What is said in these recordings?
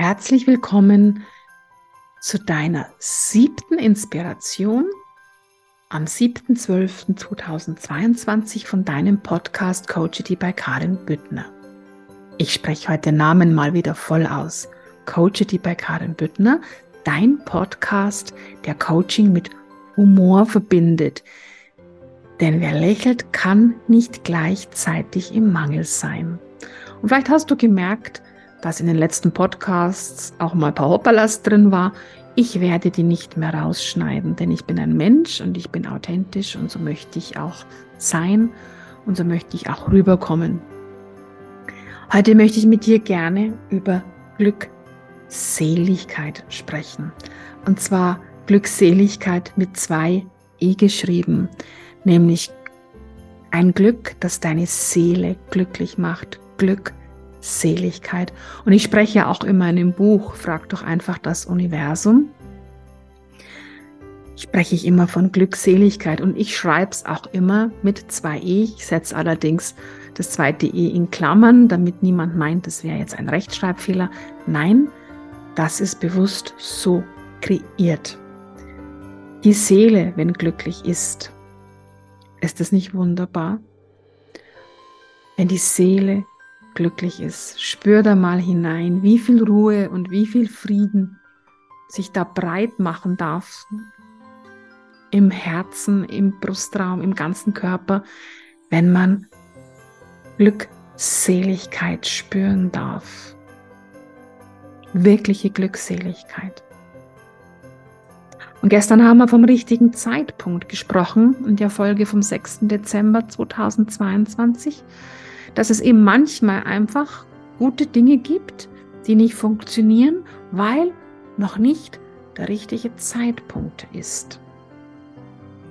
Herzlich willkommen zu deiner siebten Inspiration am 7.12.2022 von deinem Podcast Coachity bei Karin Büttner. Ich spreche heute Namen mal wieder voll aus. Coachity bei Karin Büttner, dein Podcast, der Coaching mit Humor verbindet. Denn wer lächelt, kann nicht gleichzeitig im Mangel sein. Und vielleicht hast du gemerkt, dass in den letzten Podcasts auch mal ein paar Hoppalas drin war. Ich werde die nicht mehr rausschneiden, denn ich bin ein Mensch und ich bin authentisch und so möchte ich auch sein und so möchte ich auch rüberkommen. Heute möchte ich mit dir gerne über Glückseligkeit sprechen. Und zwar Glückseligkeit mit zwei E geschrieben, nämlich ein Glück, das deine Seele glücklich macht. Glück Seligkeit. Und ich spreche ja auch immer in dem Buch, frag doch einfach das Universum. Spreche ich immer von Glückseligkeit und ich schreibe es auch immer mit zwei E. Ich setze allerdings das zweite E in Klammern, damit niemand meint, das wäre jetzt ein Rechtschreibfehler. Nein, das ist bewusst so kreiert. Die Seele, wenn glücklich ist, ist es nicht wunderbar? Wenn die Seele glücklich ist. Spür da mal hinein, wie viel Ruhe und wie viel Frieden sich da breit machen darf. Im Herzen, im Brustraum, im ganzen Körper, wenn man Glückseligkeit spüren darf. Wirkliche Glückseligkeit. Und gestern haben wir vom richtigen Zeitpunkt gesprochen in der Folge vom 6. Dezember 2022 dass es eben manchmal einfach gute Dinge gibt, die nicht funktionieren, weil noch nicht der richtige Zeitpunkt ist.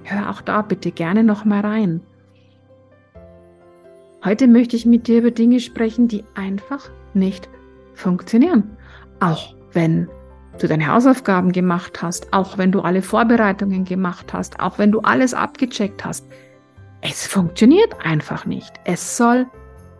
Hör auch da bitte gerne noch mal rein. Heute möchte ich mit dir über Dinge sprechen, die einfach nicht funktionieren. Auch wenn du deine Hausaufgaben gemacht hast, auch wenn du alle Vorbereitungen gemacht hast, auch wenn du alles abgecheckt hast. Es funktioniert einfach nicht. Es soll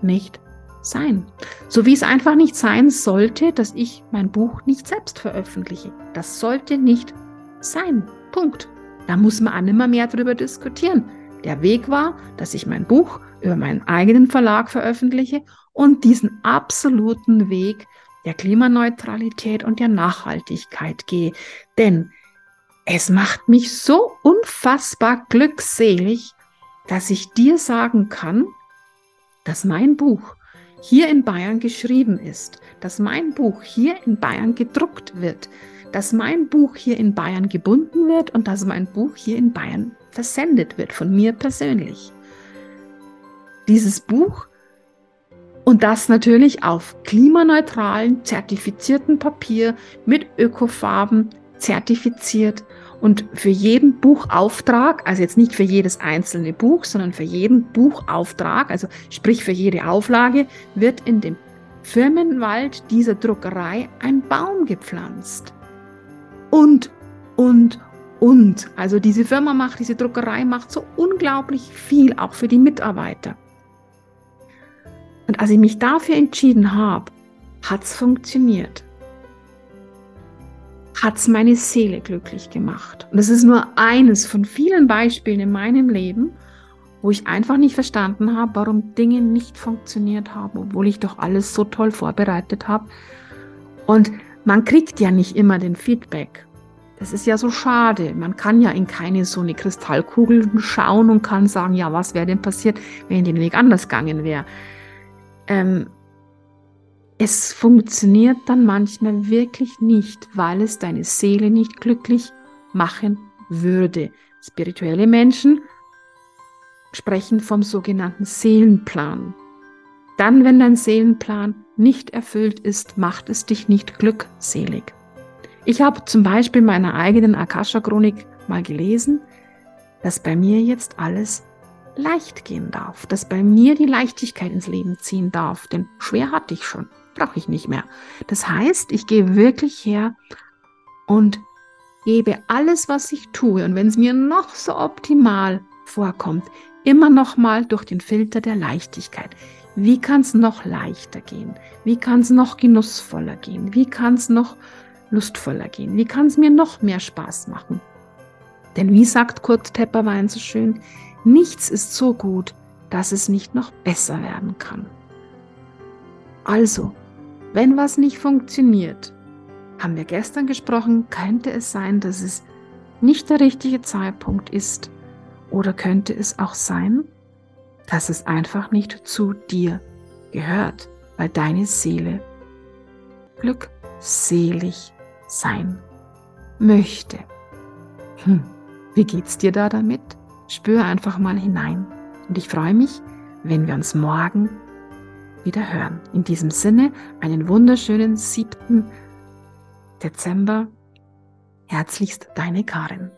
nicht sein. So wie es einfach nicht sein sollte, dass ich mein Buch nicht selbst veröffentliche. Das sollte nicht sein. Punkt. Da muss man auch nimmer mehr darüber diskutieren. Der Weg war, dass ich mein Buch über meinen eigenen Verlag veröffentliche und diesen absoluten Weg der Klimaneutralität und der Nachhaltigkeit gehe. Denn es macht mich so unfassbar glückselig, dass ich dir sagen kann, dass mein Buch hier in Bayern geschrieben ist, dass mein Buch hier in Bayern gedruckt wird, dass mein Buch hier in Bayern gebunden wird und dass mein Buch hier in Bayern versendet wird von mir persönlich. Dieses Buch und das natürlich auf klimaneutralen, zertifizierten Papier mit Ökofarben zertifiziert und für jeden Buchauftrag, also jetzt nicht für jedes einzelne Buch, sondern für jeden Buchauftrag, also sprich für jede Auflage, wird in dem Firmenwald dieser Druckerei ein Baum gepflanzt. Und, und, und. Also diese Firma macht, diese Druckerei macht so unglaublich viel, auch für die Mitarbeiter. Und als ich mich dafür entschieden habe, hat es funktioniert hat es meine Seele glücklich gemacht. Und das ist nur eines von vielen Beispielen in meinem Leben, wo ich einfach nicht verstanden habe, warum Dinge nicht funktioniert haben, obwohl ich doch alles so toll vorbereitet habe. Und man kriegt ja nicht immer den Feedback. Das ist ja so schade. Man kann ja in keine so eine Kristallkugel schauen und kann sagen, ja, was wäre denn passiert, wenn den Weg anders gegangen wäre. Ähm, es funktioniert dann manchmal wirklich nicht, weil es deine Seele nicht glücklich machen würde. Spirituelle Menschen sprechen vom sogenannten Seelenplan. Dann, wenn dein Seelenplan nicht erfüllt ist, macht es dich nicht glückselig. Ich habe zum Beispiel meiner eigenen Akasha-Chronik mal gelesen, dass bei mir jetzt alles leicht gehen darf, dass bei mir die Leichtigkeit ins Leben ziehen darf, denn schwer hatte ich schon brauche ich nicht mehr. Das heißt, ich gehe wirklich her und gebe alles, was ich tue. Und wenn es mir noch so optimal vorkommt, immer noch mal durch den Filter der Leichtigkeit. Wie kann es noch leichter gehen? Wie kann es noch genussvoller gehen? Wie kann es noch lustvoller gehen? Wie kann es mir noch mehr Spaß machen? Denn wie sagt Kurt Tepperwein so schön, nichts ist so gut, dass es nicht noch besser werden kann. Also, wenn was nicht funktioniert, haben wir gestern gesprochen, könnte es sein, dass es nicht der richtige Zeitpunkt ist oder könnte es auch sein, dass es einfach nicht zu dir gehört, weil deine Seele glückselig sein möchte. Hm, wie geht's dir da damit? Spür einfach mal hinein. Und ich freue mich, wenn wir uns morgen wieder hören. In diesem Sinne, einen wunderschönen 7. Dezember. Herzlichst deine Karin.